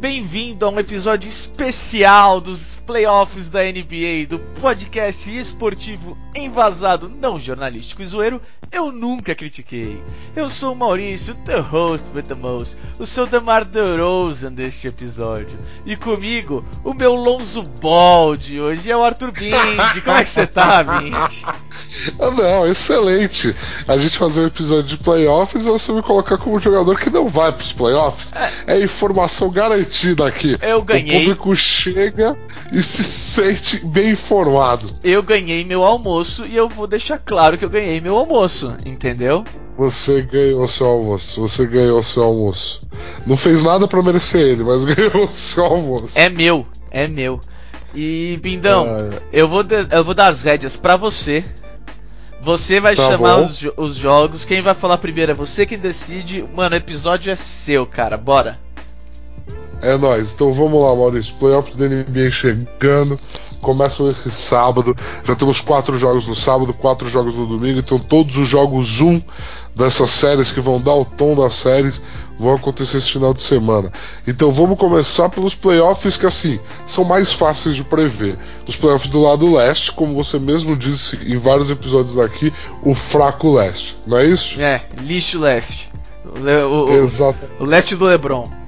Bem-vindo a um episódio especial dos playoffs da NBA, do podcast esportivo envasado, não jornalístico e zoeiro, eu nunca critiquei. Eu sou o Maurício, the host with the most, o seu Demar DeRozan deste episódio. E comigo, o meu Lonzo Ball de hoje é o Arthur Bindi. Como é que você tá, Bindi? Ah, não, excelente. A gente fazer um episódio de playoffs e você me colocar como jogador que não vai pros playoffs. É, é informação garantida aqui. Eu ganhei. O público chega e se sente bem informado. Eu ganhei meu almoço e eu vou deixar claro que eu ganhei meu almoço, entendeu? Você ganhou seu almoço, você ganhou seu almoço. Não fez nada para merecer ele, mas ganhou seu almoço. É meu, é meu. E Bindão, ah, eu, vou eu vou dar as rédeas para você você vai tá chamar os, os, jogos. Quem vai falar primeiro é você que decide. Mano, o episódio é seu, cara. Bora. É nóis. Então vamos lá, Maurício. Playoffs da NBA chegando. Começam esse sábado. Já temos quatro jogos no sábado, quatro jogos no domingo. Então todos os jogos um dessas séries que vão dar o tom das séries vão acontecer esse final de semana. Então vamos começar pelos playoffs que assim são mais fáceis de prever. Os playoffs do lado leste, como você mesmo disse em vários episódios daqui, o fraco leste, não é isso? É, lixo leste. O, o, Exato. o leste do LeBron.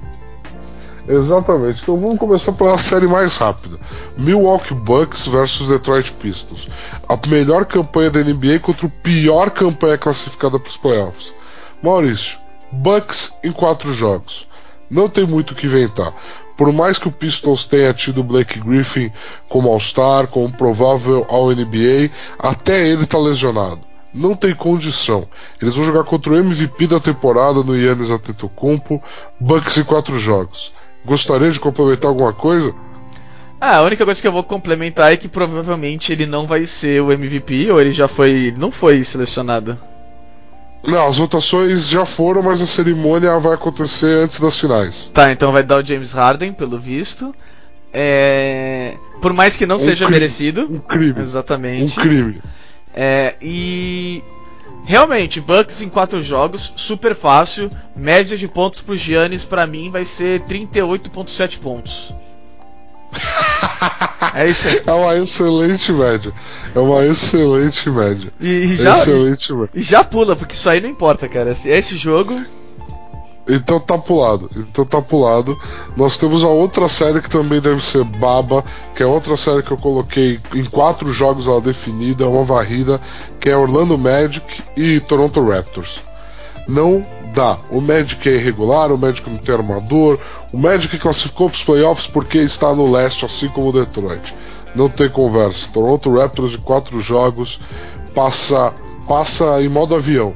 Exatamente. Então vamos começar pela série mais rápida. Milwaukee Bucks versus Detroit Pistons. A melhor campanha da NBA contra o pior campanha classificada para os playoffs. Maurício, Bucks em quatro jogos. Não tem muito o que inventar. Por mais que o Pistons tenha tido Blake Griffin como All-Star, como provável All-NBA, até ele tá lesionado. Não tem condição. Eles vão jogar contra o MVP da temporada no Yannis Antetokounmpo, Bucks em quatro jogos. Gostaria de complementar alguma coisa? Ah, a única coisa que eu vou complementar é que provavelmente ele não vai ser o MVP, ou ele já foi. não foi selecionado. Não, as votações já foram, mas a cerimônia vai acontecer antes das finais. Tá, então vai dar o James Harden, pelo visto. É... Por mais que não um seja crime, merecido. Um crime. Exatamente. Um crime. É, e. Realmente, Bucks em quatro jogos, super fácil. Média de pontos pro Giannis, para mim, vai ser 38,7 pontos. É isso aí. É uma excelente média. É uma excelente média. E, e já, excelente média. E já pula, porque isso aí não importa, cara. Esse jogo. Então tá pulado. Então tá pulado. Nós temos a outra série que também deve ser baba, que é outra série que eu coloquei em quatro jogos ela definida, uma varrida, que é Orlando Magic e Toronto Raptors. Não dá. O Magic é irregular, o Magic não tem armador, o Magic classificou para os playoffs porque está no leste, assim como o Detroit. Não tem conversa. Toronto Raptors de quatro jogos passa, passa em modo avião.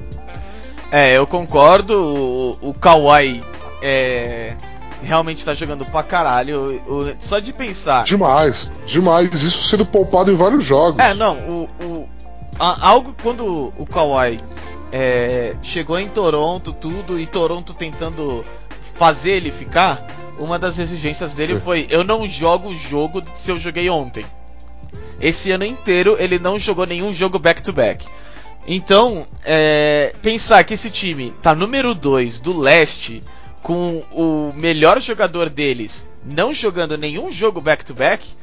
É, eu concordo. O, o Kawhi é, realmente está jogando pra caralho. O, só de pensar. Demais, demais. Isso sendo poupado em vários jogos. É, não. O, o a, algo quando o Kawhi é, chegou em Toronto, tudo, e Toronto tentando fazer ele ficar, uma das exigências dele foi: eu não jogo o jogo se eu joguei ontem. Esse ano inteiro ele não jogou nenhum jogo back-to-back. -back. Então, é, pensar que esse time tá número 2 do leste, com o melhor jogador deles não jogando nenhum jogo back-to-back, -back,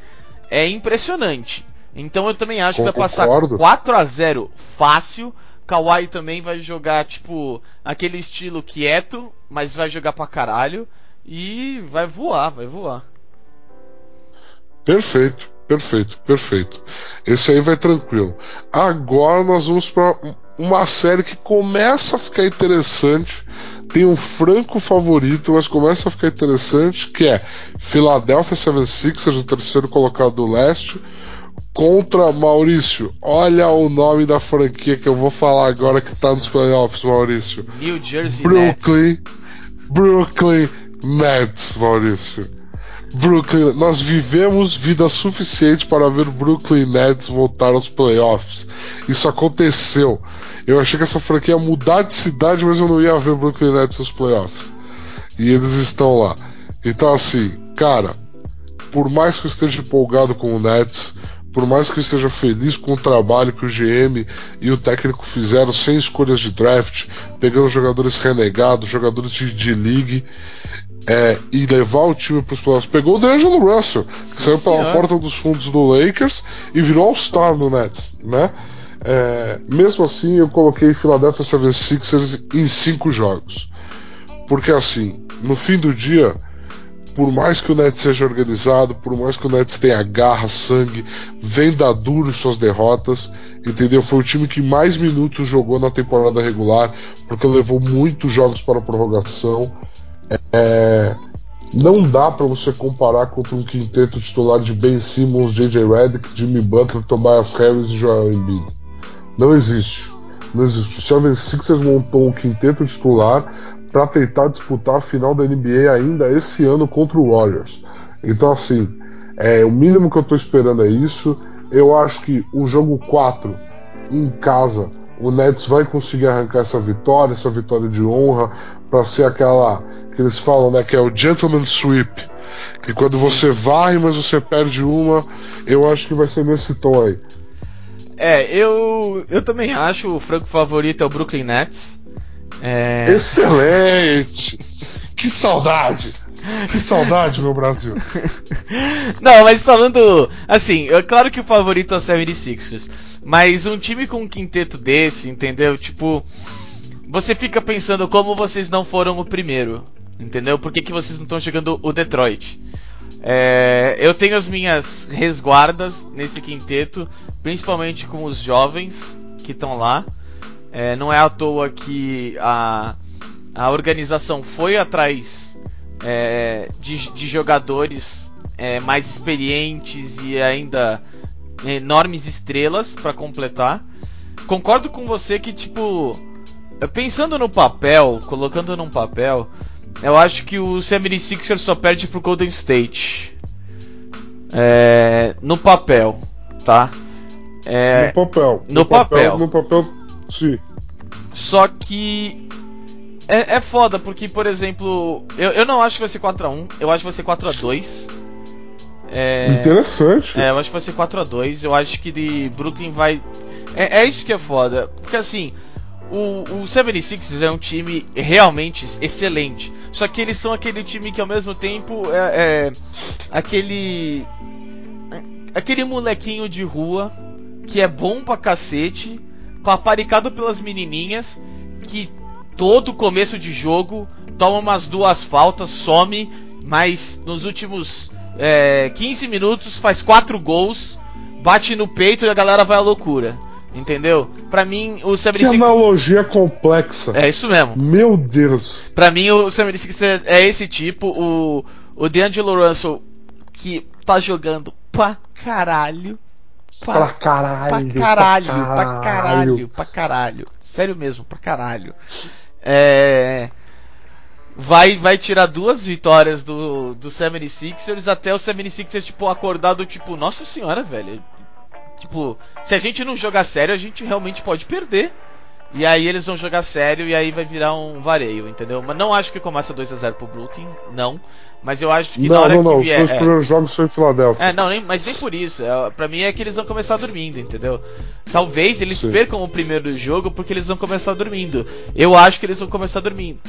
é impressionante. Então eu também acho que vai passar 4 a 0 fácil Kawhi também vai jogar, tipo, aquele estilo quieto, mas vai jogar pra caralho. E vai voar, vai voar. Perfeito, perfeito, perfeito. Esse aí vai tranquilo. Agora nós vamos para uma série que começa a ficar interessante. Tem um franco favorito, mas começa a ficar interessante, que é Philadelphia 76ers, o terceiro colocado do leste, contra Maurício. Olha o nome da franquia que eu vou falar agora que tá nos playoffs, Maurício. New Jersey Brooklyn, Nets. Brooklyn Nets, Maurício. Brooklyn, nós vivemos vida suficiente para ver Brooklyn Nets voltar aos playoffs. Isso aconteceu. Eu achei que essa franquia ia mudar de cidade, mas eu não ia ver Brooklyn Nets nos playoffs. E eles estão lá. Então, assim, cara, por mais que eu esteja empolgado com o Nets, por mais que eu esteja feliz com o trabalho que o GM e o técnico fizeram sem escolhas de draft, pegando jogadores renegados, jogadores de, de league, é, e levar o time para os playoffs. Pegou o D'Angelo Russell, que Sim, saiu pela porta dos fundos do Lakers e virou All-Star no Nets, né? É, mesmo assim, eu coloquei Philadelphia 76ers em cinco jogos. Porque assim, no fim do dia, por mais que o Nets seja organizado, por mais que o Nets tenha garra, sangue, venda duro suas derrotas, entendeu? Foi o time que mais minutos jogou na temporada regular, porque levou muitos jogos para a prorrogação. É, não dá para você comparar contra um quinteto titular de Ben Simmons, J.J. Redick, Jimmy Butler, Tobias Harris e Joel Embiid. Não existe. Não existe. O Seven Sixers montou um quinteto titular para tentar disputar a final da NBA ainda esse ano contra o Warriors. Então, assim, é, o mínimo que eu estou esperando é isso. Eu acho que o jogo 4 em casa, o Nets vai conseguir arrancar essa vitória, essa vitória de honra, para ser aquela que eles falam, né, que é o gentleman sweep, que quando Sim. você vai, mas você perde uma, eu acho que vai ser nesse tom aí. É, eu, eu também acho o franco favorito é o Brooklyn Nets. É... Excelente! que saudade! Que saudade, meu Brasil! Não, mas falando. Assim, é claro que o favorito é o 76ers. Mas um time com um quinteto desse, entendeu? Tipo. Você fica pensando como vocês não foram o primeiro. Entendeu? Por que, que vocês não estão chegando o Detroit? É, eu tenho as minhas resguardas nesse quinteto, principalmente com os jovens que estão lá. É, não é à toa que a, a organização foi atrás é, de, de, jogadores é, mais experientes e ainda enormes estrelas para completar. Concordo com você que, tipo, pensando no papel, colocando num papel, eu acho que o 76ers só perde pro Golden State. É, no papel, tá? É, no papel. No, no papel, papel. No papel, sim. Só que. É, é foda, porque, por exemplo, eu, eu não acho que vai ser 4x1, eu acho que vai ser 4x2. É, Interessante. É, eu acho que vai ser 4x2. Eu acho que de Brooklyn vai. É, é isso que é foda. Porque assim, o, o 76ers é um time realmente excelente. Só que eles são aquele time que ao mesmo tempo é, é aquele. aquele molequinho de rua que é bom pra cacete, paparicado pelas menininhas, que todo começo de jogo toma umas duas faltas, some, mas nos últimos é, 15 minutos faz quatro gols, bate no peito e a galera vai à loucura. Entendeu? Pra mim, o 76 Que analogia complexa. É isso mesmo. Meu Deus. Pra mim, o 76 é esse tipo. O, o D'Angelo Russell, que tá jogando pra caralho. Pra, pra caralho. Pra caralho, pra caralho, pra caralho, pra caralho. Sério mesmo, pra caralho. É vai, vai tirar duas vitórias do, do 76ers até o 76ers, tipo, acordado, tipo, nossa senhora, velho. Tipo, se a gente não jogar sério, a gente realmente pode perder. E aí eles vão jogar sério e aí vai virar um vareio, entendeu? Mas não acho que começa 2 a 0 pro Brooklyn, não. Mas eu acho que não, na hora não, não. que vier. Os é, primeiros jogos foi em Filadélfia. É, não, nem, mas nem por isso. É, pra mim é que eles vão começar dormindo, entendeu? Talvez eles Sim. percam o primeiro jogo porque eles vão começar dormindo. Eu acho que eles vão começar dormindo.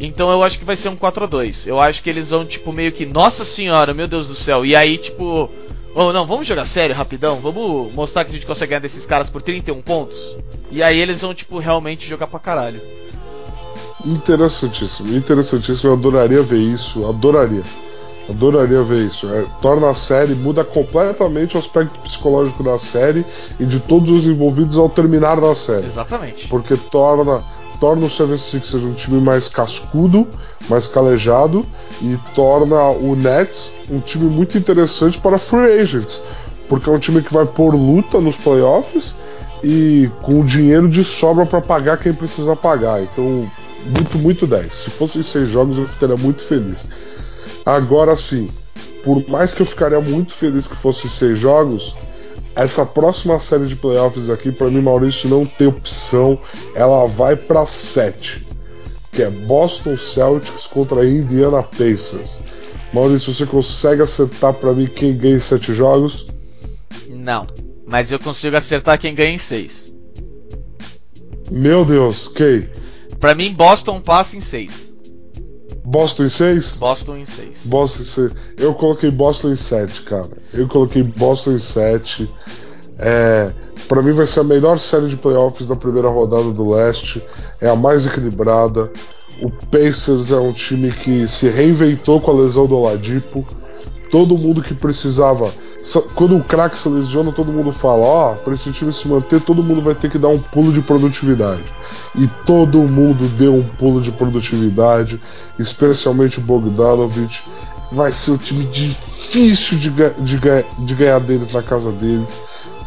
Então eu acho que vai ser um 4 a 2 Eu acho que eles vão, tipo, meio que, nossa senhora, meu Deus do céu. E aí, tipo, Oh, não, vamos jogar sério, rapidão. Vamos mostrar que a gente consegue ganhar desses caras por 31 pontos. E aí eles vão, tipo, realmente jogar pra caralho. Interessantíssimo, interessantíssimo. Eu adoraria ver isso, adoraria. Adoraria ver isso. É, torna a série, muda completamente o aspecto psicológico da série e de todos os envolvidos ao terminar da série. Exatamente. Porque torna torna o 76ers um time mais cascudo, mais calejado e torna o Nets um time muito interessante para free agents, porque é um time que vai por luta nos playoffs e com o dinheiro de sobra para pagar quem precisa pagar. Então, muito, muito 10. Se fossem seis jogos, eu ficaria muito feliz. Agora sim, por mais que eu ficaria muito feliz que fosse seis jogos, essa próxima série de playoffs aqui, para mim, Maurício, não tem opção. Ela vai para 7, que é Boston Celtics contra Indiana Pacers. Maurício, você consegue acertar para mim quem ganha em sete jogos? Não, mas eu consigo acertar quem ganha em seis. Meu Deus, quem? Pra mim, Boston passa em seis. Boston em 6? Boston em 6. Boston em 6. Eu coloquei Boston em 7, cara. Eu coloquei Boston em 7. É, para mim vai ser a melhor série de playoffs da primeira rodada do leste. É a mais equilibrada. O Pacers é um time que se reinventou com a lesão do Oladipo. Todo mundo que precisava. Quando o craque se lesiona, todo mundo fala: Ó, oh, para esse time se manter, todo mundo vai ter que dar um pulo de produtividade. E todo mundo deu um pulo de produtividade, especialmente o Bogdanovich. Vai ser um time difícil de, de, de ganhar deles na casa deles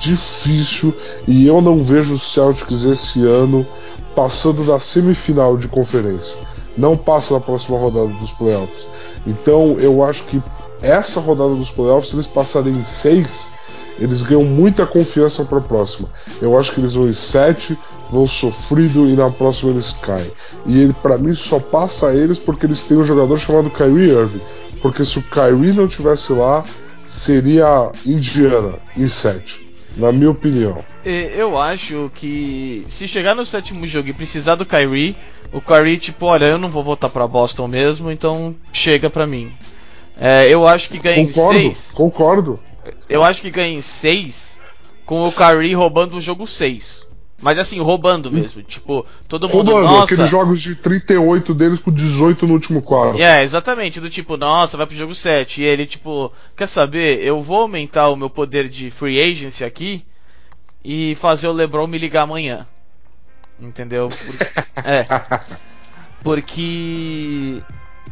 difícil e eu não vejo os Celtics esse ano passando da semifinal de conferência. Não passa da próxima rodada dos playoffs. Então eu acho que essa rodada dos playoffs, se eles passarem em seis, eles ganham muita confiança para a próxima. Eu acho que eles vão em sete, vão sofrido e na próxima eles caem. E ele, para mim, só passa eles porque eles têm um jogador chamado Kyrie Irving. Porque se o Kyrie não tivesse lá, seria Indiana em sete na minha opinião. Eu acho que se chegar no sétimo jogo e precisar do Kyrie, o Kyrie, tipo, olha, eu não vou voltar para Boston mesmo, então chega para mim. É, eu acho que ganha concordo, em 6. Concordo. Eu acho que ganha em 6 com o Kyrie roubando o jogo 6. Mas assim, roubando mesmo. Tipo, todo mundo. Roubando, nossa... aqueles jogos de 38 deles com 18 no último quarto. É, exatamente. Do tipo, nossa, vai pro jogo 7. E ele, tipo, quer saber? Eu vou aumentar o meu poder de free agency aqui e fazer o LeBron me ligar amanhã. Entendeu? Por... é. Porque.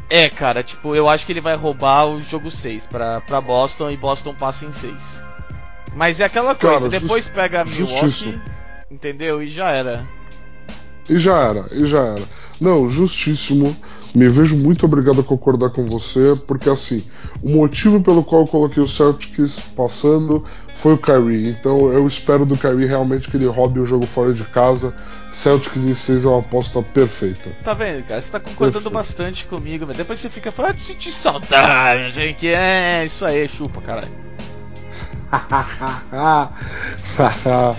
É, cara, tipo, eu acho que ele vai roubar o jogo 6 pra, pra Boston e Boston passa em 6. Mas é aquela coisa, cara, depois just... pega Milwaukee. Entendeu? E já era. E já era, e já era. Não, justíssimo. Me vejo muito obrigado a concordar com você, porque assim, o motivo pelo qual eu coloquei o Celtics passando foi o Kyrie. Então eu espero do Kyrie realmente que ele roube o jogo fora de casa. Celtics em 6 é uma aposta perfeita. Tá vendo, cara? Você tá concordando Perfeito. bastante comigo, velho. Depois você fica falando, ah, senti saudade, não sei o que. É, isso aí, chupa, caralho.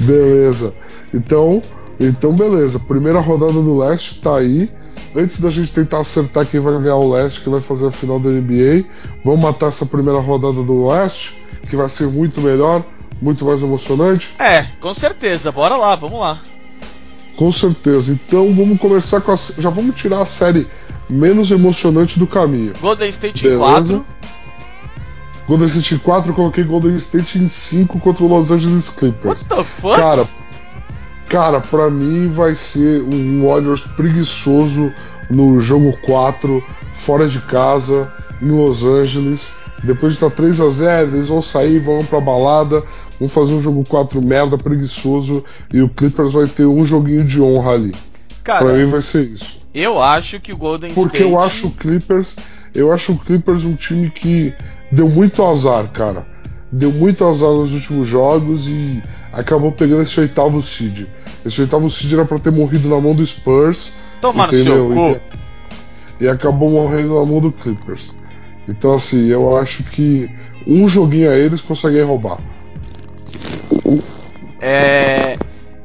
beleza. Então, então beleza. Primeira rodada do leste tá aí. Antes da gente tentar acertar quem vai ganhar o leste, que vai fazer a final da NBA, vamos matar essa primeira rodada do leste, que vai ser muito melhor, muito mais emocionante. É, com certeza. Bora lá, vamos lá. Com certeza. Então vamos começar com a. Já vamos tirar a série menos emocionante do caminho. Golden State Beleza? em 4. Golden State em 4, eu coloquei Golden State em 5 contra o Los Angeles Clippers. What the fuck? Cara, cara, pra mim vai ser um Warriors preguiçoso no jogo 4, fora de casa, em Los Angeles. Depois de estar 3 a 0 eles vão sair, vão pra balada, vão fazer um jogo 4 merda, preguiçoso, e o Clippers vai ter um joguinho de honra ali. Cara, pra mim vai ser isso. Eu acho que o Golden Porque State. Porque eu acho o Clippers. Eu acho o Clippers um time que deu muito azar, cara. Deu muito azar nos últimos jogos e acabou pegando esse oitavo seed. Esse oitavo seed era pra ter morrido na mão do Spurs. Tomar no seu cu. E, e acabou morrendo na mão do Clippers. Então, assim, eu acho que um joguinho a eles conseguem roubar. É.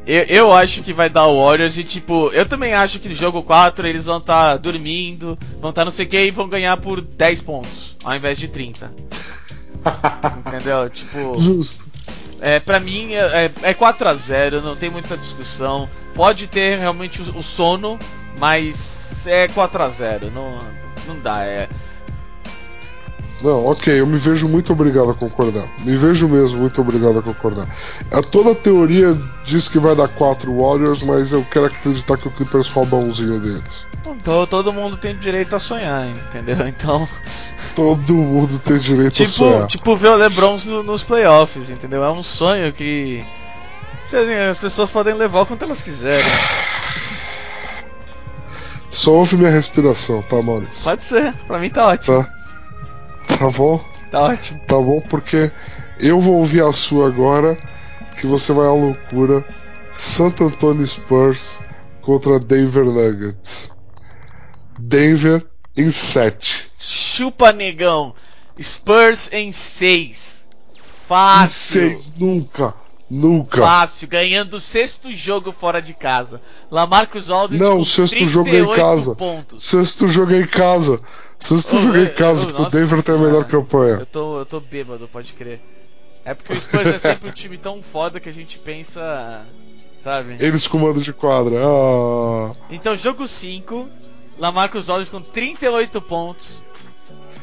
Eu, eu acho que vai dar o Warriors e, tipo, eu também acho que no jogo 4 eles vão estar tá dormindo, vão estar tá não sei o que e vão ganhar por 10 pontos, ao invés de 30. Entendeu? Tipo. Justo. É, pra mim é, é 4 a 0 não tem muita discussão. Pode ter realmente o, o sono, mas é 4 a 0 não, não dá. É, não, ok, eu me vejo muito obrigado a concordar. Me vejo mesmo muito obrigado a concordar. A toda a teoria diz que vai dar 4 Warriors, mas eu quero acreditar que o Clippers rouba umzinho deles. Então todo mundo tem direito a sonhar, entendeu? Então. Todo mundo tem direito tipo, a sonhar. Tipo ver o LeBron nos playoffs, entendeu? É um sonho que. As pessoas podem levar o quanto elas quiserem. Só ouve minha respiração, tá, Maurício? Pode ser, pra mim tá ótimo. Tá. Tá bom? Tá ótimo. Tá bom, porque eu vou ouvir a sua agora, que você vai à loucura. Santo Antonio Spurs contra Denver Nuggets. Denver em 7. Chupa, negão. Spurs em 6. Fácil. Seis, nunca. Nunca. Fácil, ganhando o sexto jogo fora de casa. Lamarcus Aldridge Não, com sexto jogo em 38 casa. pontos. Sexto jogo em casa. Jogo é eu- em casa, eu- porque o Denver tem a melhor campanha. Eu tô, eu tô bêbado, pode crer. É porque o Spurs é sempre um time tão foda que a gente pensa, sabe? Eles comando de quadra. Ah. Então, jogo 5, Lamarcus Aldridge com 38 pontos,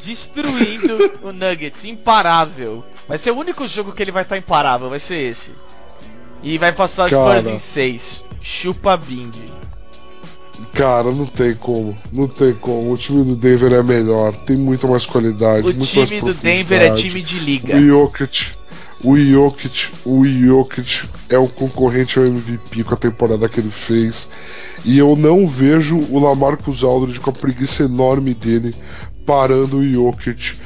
destruindo o Nuggets, imparável. Vai ser o único jogo que ele vai estar imparável, vai ser esse. E vai passar Cara. Spurs em 6. Chupa Bing. Cara, não tem como. Não tem como. O time do Denver é melhor. Tem muito mais qualidade. O time do Denver é time de liga. O Jokic. O Jokic, o Jokic é o concorrente ao MVP com a temporada que ele fez. E eu não vejo o Lamarcus Aldridge com a preguiça enorme dele parando o Jokic,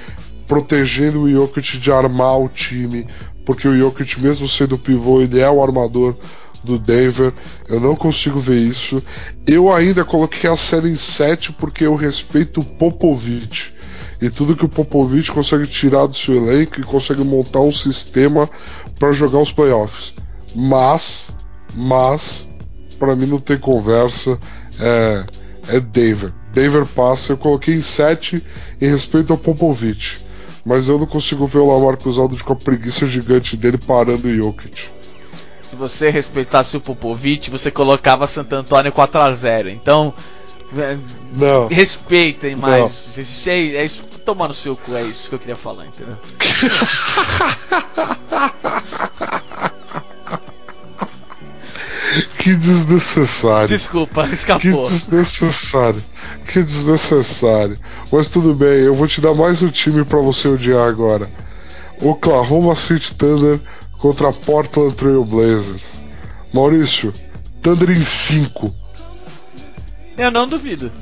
protegendo o Jokic de armar o time, porque o Jokic, mesmo sendo pivô, ele é o armador do Denver. Eu não consigo ver isso. Eu ainda coloquei a série em 7 porque eu respeito o Popovich e tudo que o Popovich consegue tirar do seu elenco e consegue montar um sistema para jogar os playoffs. Mas, mas, para mim não tem conversa. É, é Denver. Denver passa. Eu coloquei em 7 em respeito ao Popovich. Mas eu não consigo ver o Lamarcus Aldridge com a preguiça gigante dele parando o Jokic. Se você respeitasse o Popovich, você colocava Santo Antônio 4x0. Então, é, Não. respeitem mais. É, é isso, tomar no seu cu, é isso que eu queria falar, entendeu? Que desnecessário. Desculpa, Que escapou. desnecessário. Que desnecessário. Mas tudo bem, eu vou te dar mais um time pra você odiar agora. Oklahoma City Thunder contra Portland Trail Blazers. Maurício, Thunder em 5. Eu não duvido.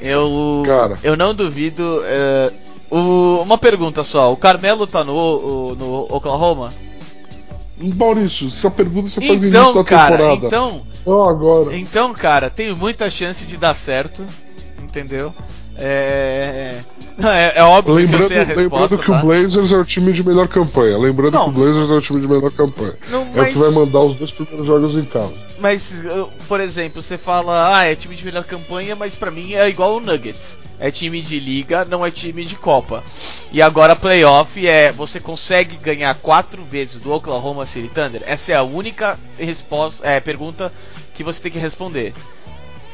Eu. Cara. Eu não duvido. é, o- uma pergunta só: o Carmelo tá no, no Oklahoma? Maurício, essa pergunta você faz no início Então, da cara, temporada. então. Não agora. Então, cara, tem muita chance de dar certo. Entendeu? É. não, É, é óbvio que eu Lembrando, sei a resposta. lembrando que tá? o Blazers é o time de melhor campanha. Lembrando Não. que o Blazers é o time de melhor campanha. Não, É o mas- que vai mandar os dois primeiros jogos em casa. Mas, por exemplo, você fala, ah, é time de melhor campanha, mas pra mim é igual o Nuggets. É time de liga, não é time de Copa. E agora playoff é, você consegue ganhar quatro vezes do Oklahoma City Thunder? Essa é a única resposta, é, pergunta que você tem que responder.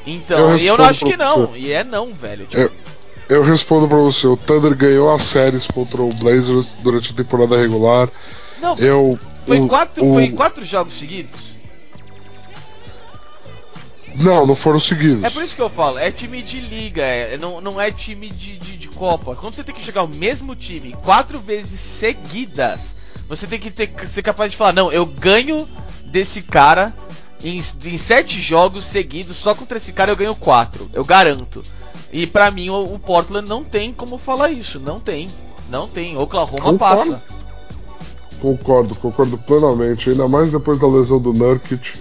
Então, Eu e eu não acho que não, você. e é não, velho. Tipo, Eu, eu respondo pra você, o Thunder ganhou as séries contra o Blazers durante a temporada regular. não, Eu. foi, o- quatro, o- foi quatro jogos seguidos? Não, não foram seguidos. É por isso que eu falo, é time de liga, é, não, não é time de, de, de Copa. Quando você tem que jogar o mesmo time quatro vezes seguidas, você tem que ter, ser capaz de falar, não, eu ganho desse cara em, em sete jogos seguidos, só contra esse cara eu ganho quatro, eu garanto. E pra mim o, o Portland não tem como falar isso, não tem. Não tem, Oklahoma Concordo. passa. Concordo, concordo plenamente. Ainda mais depois da lesão do Nurkic.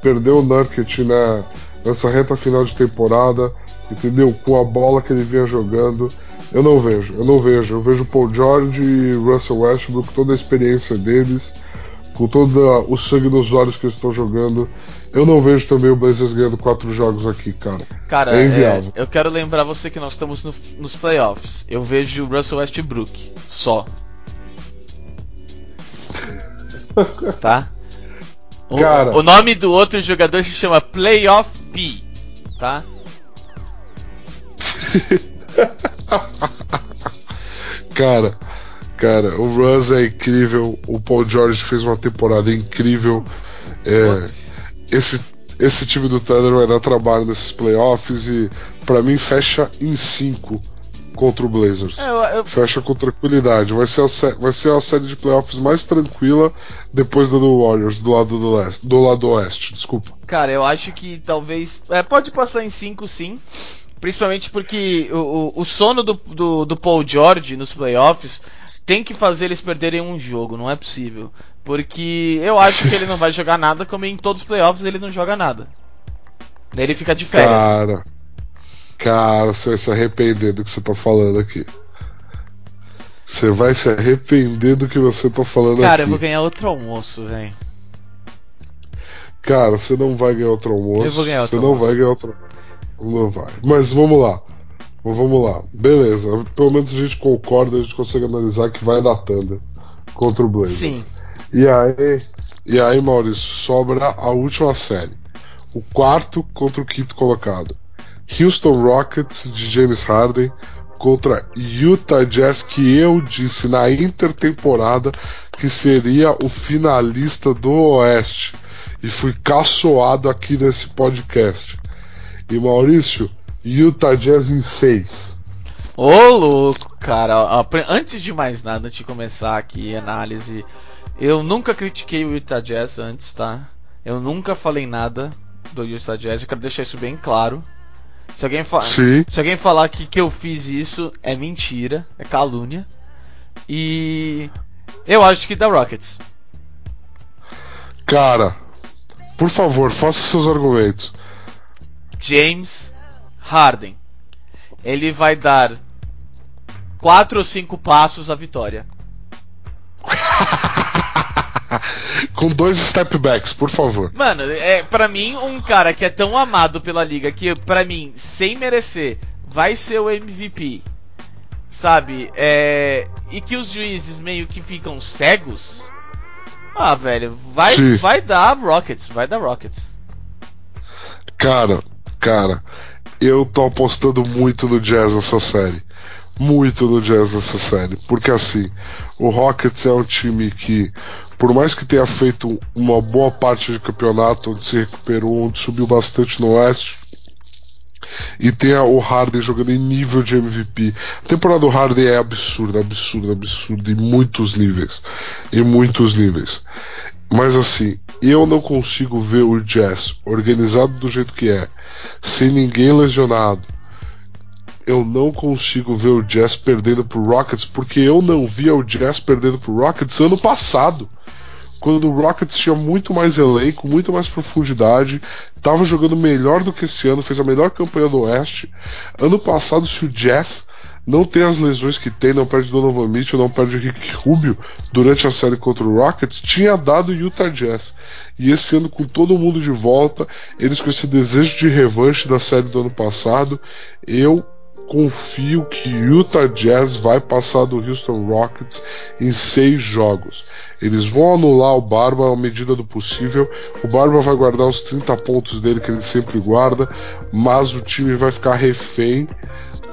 Perdeu o Nurkic né, nessa reta final de temporada. Entendeu? Com a bola que ele vinha jogando. Eu não vejo, eu não vejo. Eu vejo Paul George e Russell Westbrook, toda a experiência deles, com todo o sangue nos olhos que eles estão jogando. Eu não vejo também o Blazers ganhando quatro jogos aqui, cara. Cara, É inviável. é, eu quero lembrar você que nós estamos no- nos playoffs. Eu vejo o Russell Westbrook só. tá? O, Cara. o nome do outro jogador se chama Playoff P, tá? Cara, cara, o Russ é incrível. O Paul George fez uma temporada incrível. É, esse, esse time do Thunder vai dar trabalho nesses playoffs e pra mim fecha em 5 contra o Blazers. É, eu- eu- Fecha com tranquilidade. Vai ser, a vai ser a série de playoffs mais tranquila depois da do Warriors, do lado do leste, do lado oeste, desculpa. cara, eu acho que talvez. é, pode passar em 5 sim. Principalmente porque o, o, o sono do, do, do Paul George nos playoffs tem que fazer eles perderem um jogo, não é possível. Porque eu acho que ele não vai jogar nada, como em todos os playoffs ele não joga nada. Daí ele fica de férias. Cara, Cara, você vai se arrepender do que você tá falando aqui. Você vai se arrepender do que você tá falando Cara, aqui. eu vou ganhar outro almoço, velho. Cara, você não vai ganhar outro almoço. Eu vou ganhar outro Você não almoço. vai ganhar outro. Não vai. Mas vamos lá. Vamos lá. Beleza. Pelo menos a gente concorda, a gente consegue analisar que vai dar Thunder contra o Blazers. Sim. E aí, e aí, Maurício, sobra a última série. O quarto contra o quinto colocado. Houston Rockets de James Harden contra Utah Jazz, que eu disse na intertemporada que seria o finalista do Oeste. E fui caçoado aqui nesse podcast. E Maurício, Utah Jazz em 6. Ô, louco, cara. Antes de mais nada, antes de começar aqui a análise, eu nunca critiquei o Utah Jazz antes, tá? Eu nunca falei nada do Utah Jazz, eu quero deixar isso bem claro. Se alguém, fa se alguém falar que, que eu fiz isso, é mentira, é calúnia. E eu acho que dá Rockets. Cara, por favor, faça seus argumentos. James Harden. Ele vai dar quatro ou cinco passos à vitória. Com dois step backs, por favor. Mano, é para mim um cara que é tão amado pela liga que pra mim, sem merecer, vai ser o MVP. Sabe? É, e que os juízes meio que ficam cegos. Ah, velho, vai Sim. vai dar Rockets, vai dar Rockets. Cara, cara, eu tô apostando muito no Jazz nessa série. Muito no Jazz nessa série. Porque assim, o Rockets é um time que, por mais que tenha feito uma boa parte de campeonato, onde se recuperou, onde subiu bastante no Oeste, e tenha o Harden jogando em nível de MVP. A temporada do Harden é absurda, absurda, absurda, em muitos níveis. Em muitos níveis. Mas assim, eu não consigo ver o Jazz organizado do jeito que é, sem ninguém lesionado. Eu não consigo ver o Jazz perdendo pro Rockets, porque eu não via o Jazz perdendo pro Rockets ano passado. Quando o Rockets tinha muito mais elenco, muito mais profundidade, estava jogando melhor do que esse ano, fez a melhor campanha do Oeste. Ano passado, se o Jazz não tem as lesões que tem, não perde Donovan Mitchell, não perde Rick Rubio durante a série contra o Rockets, tinha dado Utah Jazz. E esse ano, com todo mundo de volta, eles com esse desejo de revanche da série do ano passado, eu confio que Utah Jazz vai passar do Houston Rockets em seis jogos. Eles vão anular o Barba à medida do possível. O Barba vai guardar os 30 pontos dele que ele sempre guarda, mas o time vai ficar refém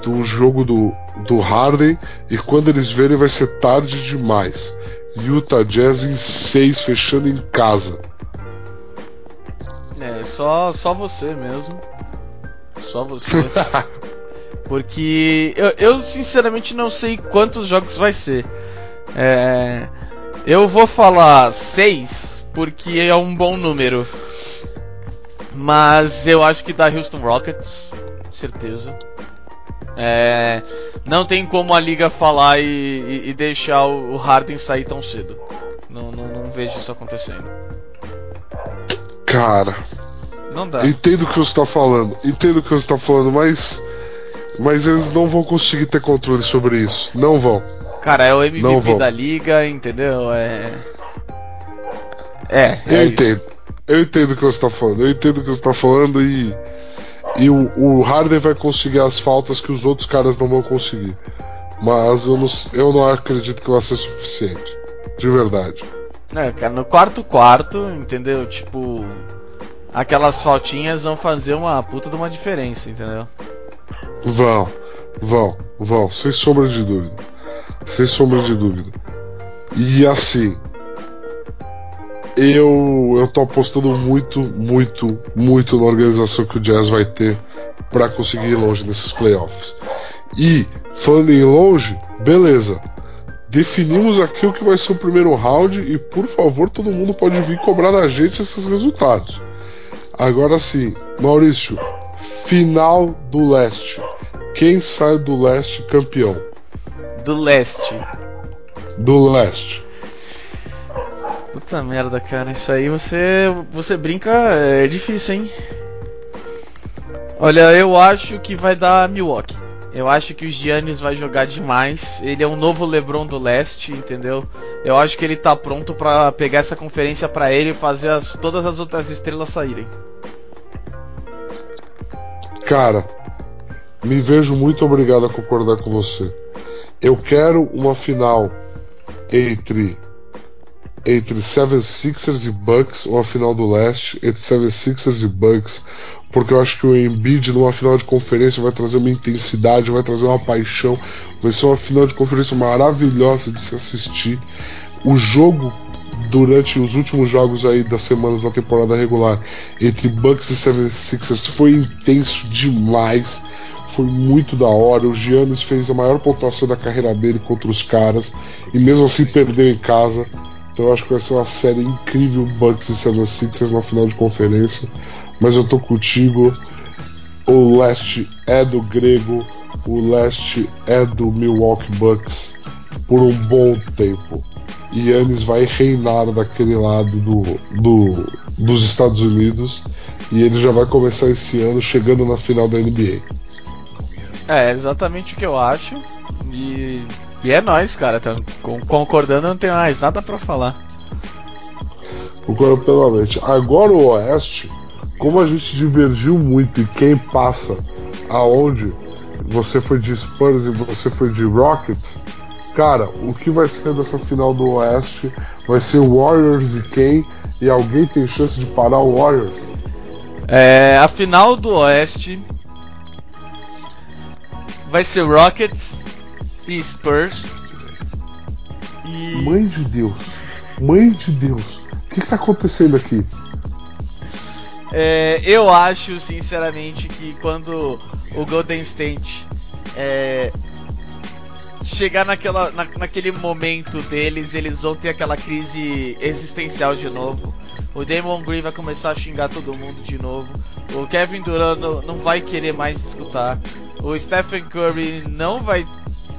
do jogo do, do Harden e quando eles verem vai ser tarde demais. Utah Jazz em 6, fechando em casa. É, só só você mesmo. Só você. Porque eu, eu sinceramente não sei quantos jogos vai ser. É, eu vou falar 6 porque é um bom número. Mas eu acho que dá Houston Rockets, certeza. É, não tem como a liga falar e, e- e deixar o Harden sair tão cedo. Não, não, não vejo isso acontecendo. Cara, Não dá. eu entendo o que você está falando, entendo o que você está falando, mas. Mas eles não vão conseguir ter controle sobre isso. Não vão. Cara, é o Não MVP da liga, entendeu? É. É, Eu é isso. entendo. Eu entendo o que você está falando. Eu entendo o que você está falando e. E o, o Harden vai conseguir as faltas que os outros caras não vão conseguir. Mas eu não, eu não acredito que vai ser suficiente. De verdade. É, cara, no quarto quarto, entendeu? Tipo, aquelas faltinhas vão fazer uma puta de uma diferença, entendeu? Vão, vão, vão, sem sombra de dúvida. Sem sombra de dúvida. E assim, eu eu tô apostando muito, muito, muito na organização que o Jazz vai ter para conseguir ir longe nesses playoffs. E falando em longe, beleza. Definimos aqui o que vai ser o primeiro round e por favor todo mundo pode vir cobrar da gente esses resultados. Agora sim, Maurício, final do leste. Quem sai do leste campeão? Do leste. Do leste. Puta merda, cara, isso aí você você brinca, é difícil, hein? Olha, eu acho que vai dar Milwaukee. Eu acho que o Giannis vai jogar demais. Ele é um novo LeBron do leste, entendeu? Eu acho que ele tá pronto para pegar essa conferência para ele e fazer as, todas as outras estrelas saírem. Cara, me vejo muito obrigado a concordar com você. Eu quero uma final entre entre 76ers e Bucks, uma final do leste, entre 76ers e Bucks, porque eu acho que o Embiid numa final de conferência vai trazer uma intensidade, vai trazer uma paixão, vai ser uma final de conferência maravilhosa de se assistir. O jogo durante os últimos jogos aí das semanas da temporada regular entre Bucks e 76ers foi intenso demais. Foi muito da hora. O Giannis fez a maior pontuação da carreira dele contra os caras e mesmo assim perdeu em casa. Então eu acho que vai ser uma série incrível Bucks e 76ers na final de conferência. Mas eu tô contigo. O leste é do grego, o leste é do Milwaukee Bucks por um bom tempo. E Yannis vai reinar daquele lado do, do, dos Estados Unidos e ele já vai começar esse ano chegando na final da NBA. É exatamente o que eu acho. E e é nóis, cara. Tá concordando, não tem mais nada para falar. Concordo plenamente. Agora o Oeste, como a gente divergiu muito e quem passa aonde você foi de Spurs e você foi de Rockets, cara, o que vai ser dessa final do Oeste vai ser Warriors e quem? E alguém tem chance de parar o Warriors? É, a final do Oeste vai ser Rockets e Spurs. E... Mãe de Deus, mãe de Deus, o que, está acontecendo aqui? É, eu acho, sinceramente, que quando o Golden State é, chegar naquela, na, naquele momento deles, eles vão ter aquela crise existencial de novo. O Damon Green vai começar a xingar todo mundo de novo. O Kevin Durant não, não vai querer mais escutar. O Stephen Curry não vai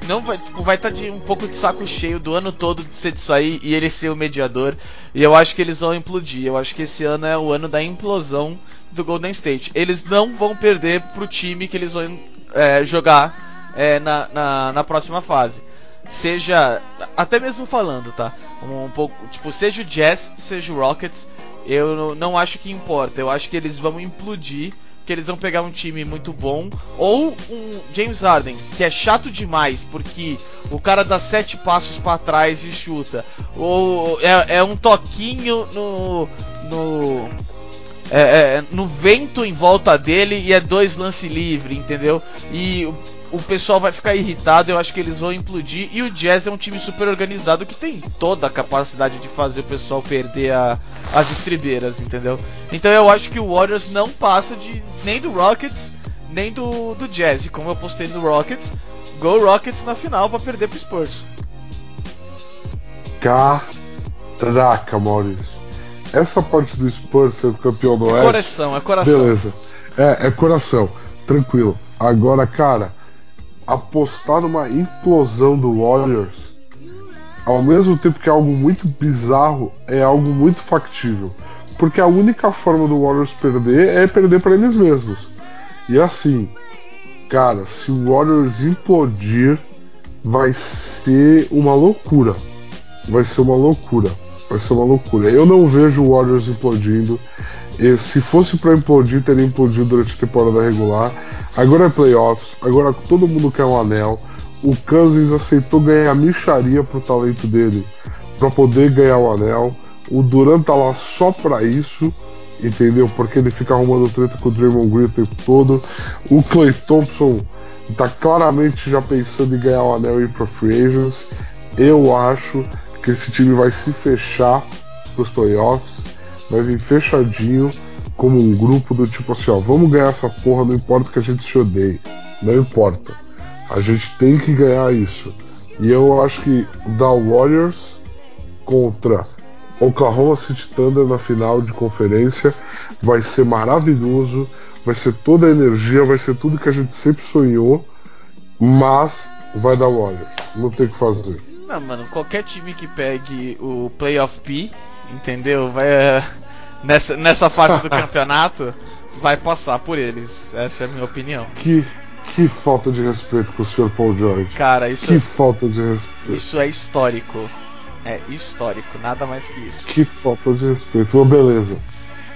não vai, tipo, vai estar tá de um pouco de saco cheio do ano todo de ser disso aí e ele ser o mediador. E eu acho que eles vão implodir. Eu acho que esse ano é o ano da implosão do Golden State. Eles não vão perder pro time que eles vão é, jogar é, na, na, na próxima fase. Seja, até mesmo falando, tá? Um, um pouco, tipo, seja o Jazz, seja o Rockets, eu não acho que importa. Eu acho que eles vão implodir que eles vão pegar um time muito bom, ou um James Harden, que é chato demais, porque o cara dá sete passos para trás e chuta, ou é, é um toquinho no. no é, é, no vento em volta dele e é dois lance livre, entendeu? E o pessoal vai ficar irritado, eu acho que eles vão implodir. E o Jazz é um time super organizado que tem toda a capacidade de fazer o pessoal perder a, as estribeiras, entendeu? Então eu acho que o Warriors não passa de nem do Rockets, nem do, do Jazz. E como eu postei no Rockets, Go Rockets na final para perder pro Spurs. Caraca, Maurício. Essa parte do Spurs ser campeão do é Oeste. É coração, é coração. Beleza. É, é coração. Tranquilo. Agora, cara, apostar numa implosão do Warriors, ao mesmo tempo que é algo muito bizarro, é algo muito factível. Porque a única forma do Warriors perder é perder para eles mesmos. E assim, cara, se o Warriors implodir, vai ser uma loucura. Vai ser uma loucura. Vai ser uma loucura. Eu não vejo o Warriors implodindo. E se fosse para implodir, teria implodido durante a temporada regular. Agora é playoffs, agora todo mundo quer um anel. O Kansas aceitou ganhar a micharia pro talento dele para poder ganhar o anel. O Durant tá lá só para isso, entendeu? Porque ele fica arrumando treta com o Draymond Green o tempo todo. O Clay Thompson tá claramente já pensando em ganhar o anel e ir pra Free Agents. Eu acho que esse time vai se fechar pros playoffs vai vir fechadinho como um grupo do tipo assim, ó, vamos ganhar essa porra, não importa que a gente se odeie, não importa. A gente tem que ganhar isso. E eu acho que da Warriors contra Oklahoma City Thunder na final de conferência vai ser maravilhoso, vai ser toda a energia, vai ser tudo que a gente sempre sonhou, mas vai dar Warriors, não tem o que fazer. Não, mano, qualquer time que pegue o Playoff P, entendeu? Vai nessa, nessa fase do campeonato vai passar por eles. Essa é a minha opinião. Que, que falta de respeito com o Sr. Paul George. Cara, isso, Que falta de respeito. isso é histórico. É histórico, nada mais que isso. Que falta de respeito. Mas beleza.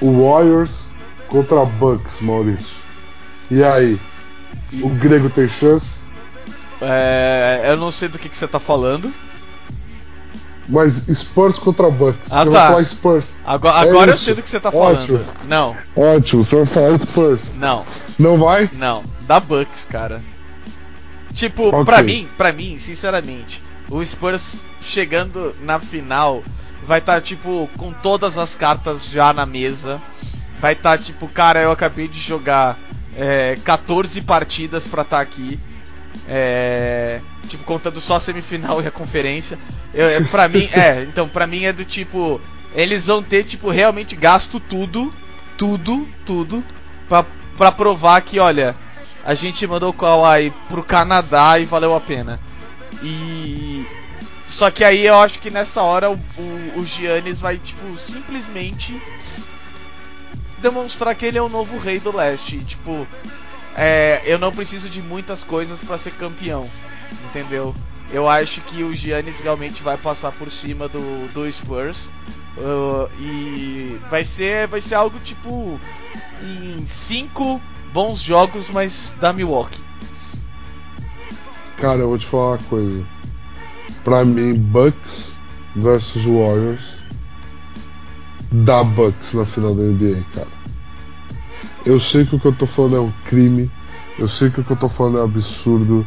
O Warriors contra Bucks, Maurício. E aí? O grego tem chance? É, eu não sei do que, que você tá falando. Mas Spurs contra Bucks. Ah, Você tá. vai falar Spurs. Agora, É agora eu isso. sei do que você tá Ótimo. falando. Não, Ótimo, você vai falar Spurs. não, Não vai? não. Da Bucks, cara. Tipo, Ok. pra mim, pra mim, sinceramente, o Spurs chegando na final vai estar, tipo, com todas as cartas já na mesa. Vai estar, tipo, cara, eu acabei de jogar é, 14 partidas pra estar aqui. É, tipo, contando só a semifinal e a conferência. Eu, é, pra mim, é, então, pra mim é do tipo. Eles vão ter, tipo, realmente gasto tudo, tudo, tudo, pra, pra provar que, olha, a gente mandou o Kawhi pro Canadá e valeu a pena. E. Só que aí eu acho que nessa hora o, o, o Giannis vai, tipo, simplesmente demonstrar que ele é o novo rei do leste. Tipo, é, eu não preciso de muitas coisas pra ser campeão, entendeu? Eu acho que o Giannis realmente vai passar por cima do, do Spurs. uh, e vai ser, vai ser algo tipo em cinco bons jogos, mas da Milwaukee. Cara, eu vou te falar uma coisa. Pra mim, Bucks versus Warriors dá Bucks na final da NBA, cara. Eu sei que o que eu tô falando é um crime, eu sei que o que eu tô falando é um absurdo,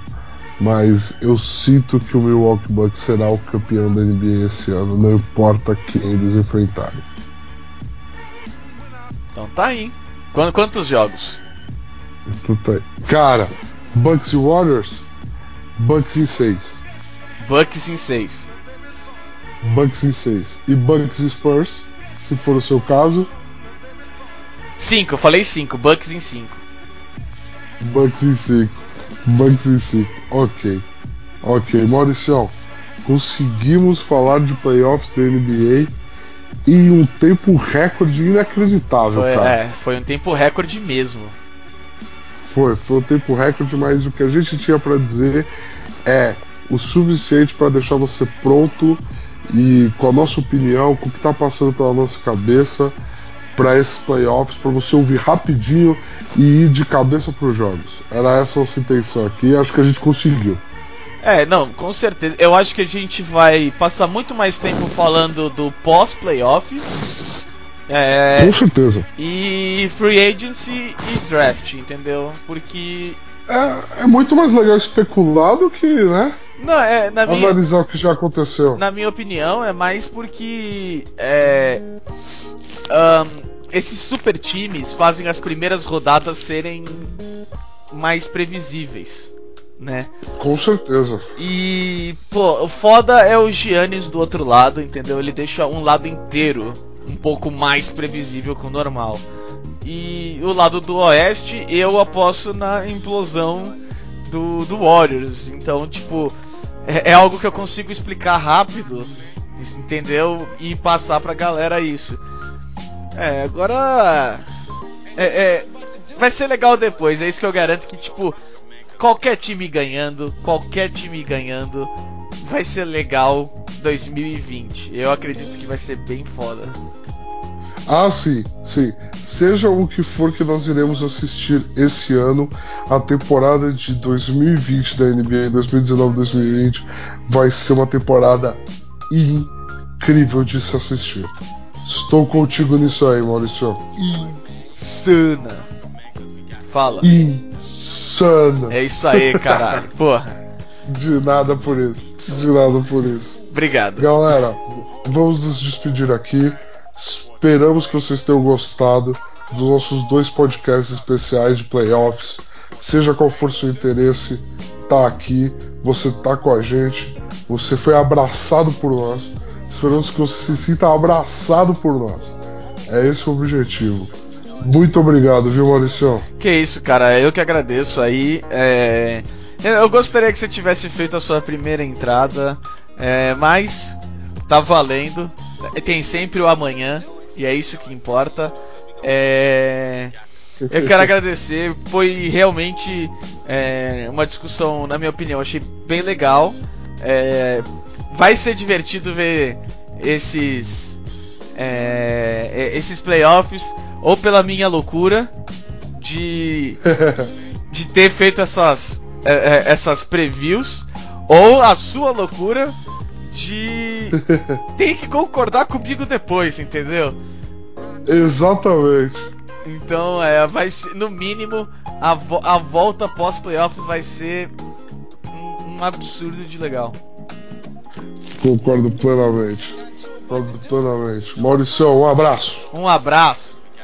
mas eu sinto que o Milwaukee Bucks será o campeão da NBA esse ano, não importa quem eles enfrentarem. Então tá aí. Qu- Quantos jogos? Tu tá aí. Cara, Bucks e Warriors, Bucks em 6. Bucks em 6. Bucks em 6. E Bucks e Spurs, se for o seu caso, 5, eu falei 5, Bucks em 5. Bucks em 5. Bucks em 5. Ok. Ok, Mauricião. Conseguimos falar de playoffs da NBA em um tempo recorde inacreditável, Foi, cara. é, foi um tempo recorde mesmo. Foi, foi um tempo recorde, mas o que a gente tinha pra dizer é o suficiente pra deixar você pronto e com a nossa opinião, com o que tá passando pela nossa cabeça pra esses playoffs, pra você ouvir rapidinho e ir de cabeça pros jogos. Era essa a nossa intenção aqui, acho que a gente conseguiu. É, não, com certeza. Eu acho que a gente vai passar muito mais tempo falando do pós-playoff. É, Com certeza. e free agency e draft, entendeu? Porque. É, é muito mais legal especular do que, né? Não, é, na minha, Analisar o que já aconteceu. na minha opinião, é mais porque. É, ahn, esses super times fazem as primeiras rodadas serem mais previsíveis, né? Com certeza. E, pô, o foda é o Giannis do outro lado, entendeu? Ele deixa um lado inteiro um pouco mais previsível que o normal. E o lado do Oeste, eu aposto na implosão do, do Warriors. Então, tipo, é, é algo que eu consigo explicar rápido, entendeu? E passar pra galera isso. É, agora. É, é, vai ser legal depois, é isso que eu garanto que, tipo, qualquer time ganhando, qualquer time ganhando, vai ser legal 2020. Eu acredito que vai ser bem foda. Ah, sim, sim. Seja o que for que nós iremos assistir esse ano, a temporada de 2020 da NBA, 2019-2020, vai ser uma temporada incrível de se assistir. Estou contigo nisso aí, Maurício. Insana. Fala. Insana. É isso aí, caralho. Porra. De nada por isso. De nada por isso. Obrigado. Galera, vamos nos despedir aqui. Esperamos que vocês tenham gostado dos nossos dois podcasts especiais de playoffs. Seja qual for seu interesse, tá aqui, você tá com a gente, você foi abraçado por nós. Esperamos que você se sinta abraçado por nós. É esse o objetivo. Muito obrigado, viu, Mauricião? Que isso, cara. Eu que agradeço aí. É... Eu gostaria que você tivesse feito a sua primeira entrada, é, mas tá valendo. Tem sempre o amanhã e é isso que importa. É... eu quero agradecer. Foi realmente é, uma discussão, na minha opinião, achei bem legal. É, vai ser divertido ver esses é, é esses playoffs ou pela minha loucura de de ter feito essas é, é, essas previews ou a sua loucura de tem que concordar comigo depois, entendeu? Exatamente. Então, é, vai ser, no mínimo, a, vo a volta pós-playoffs vai ser um, um, absurdo de legal. Concordo plenamente. Concordo plenamente. Maurício, um abraço. Um abraço.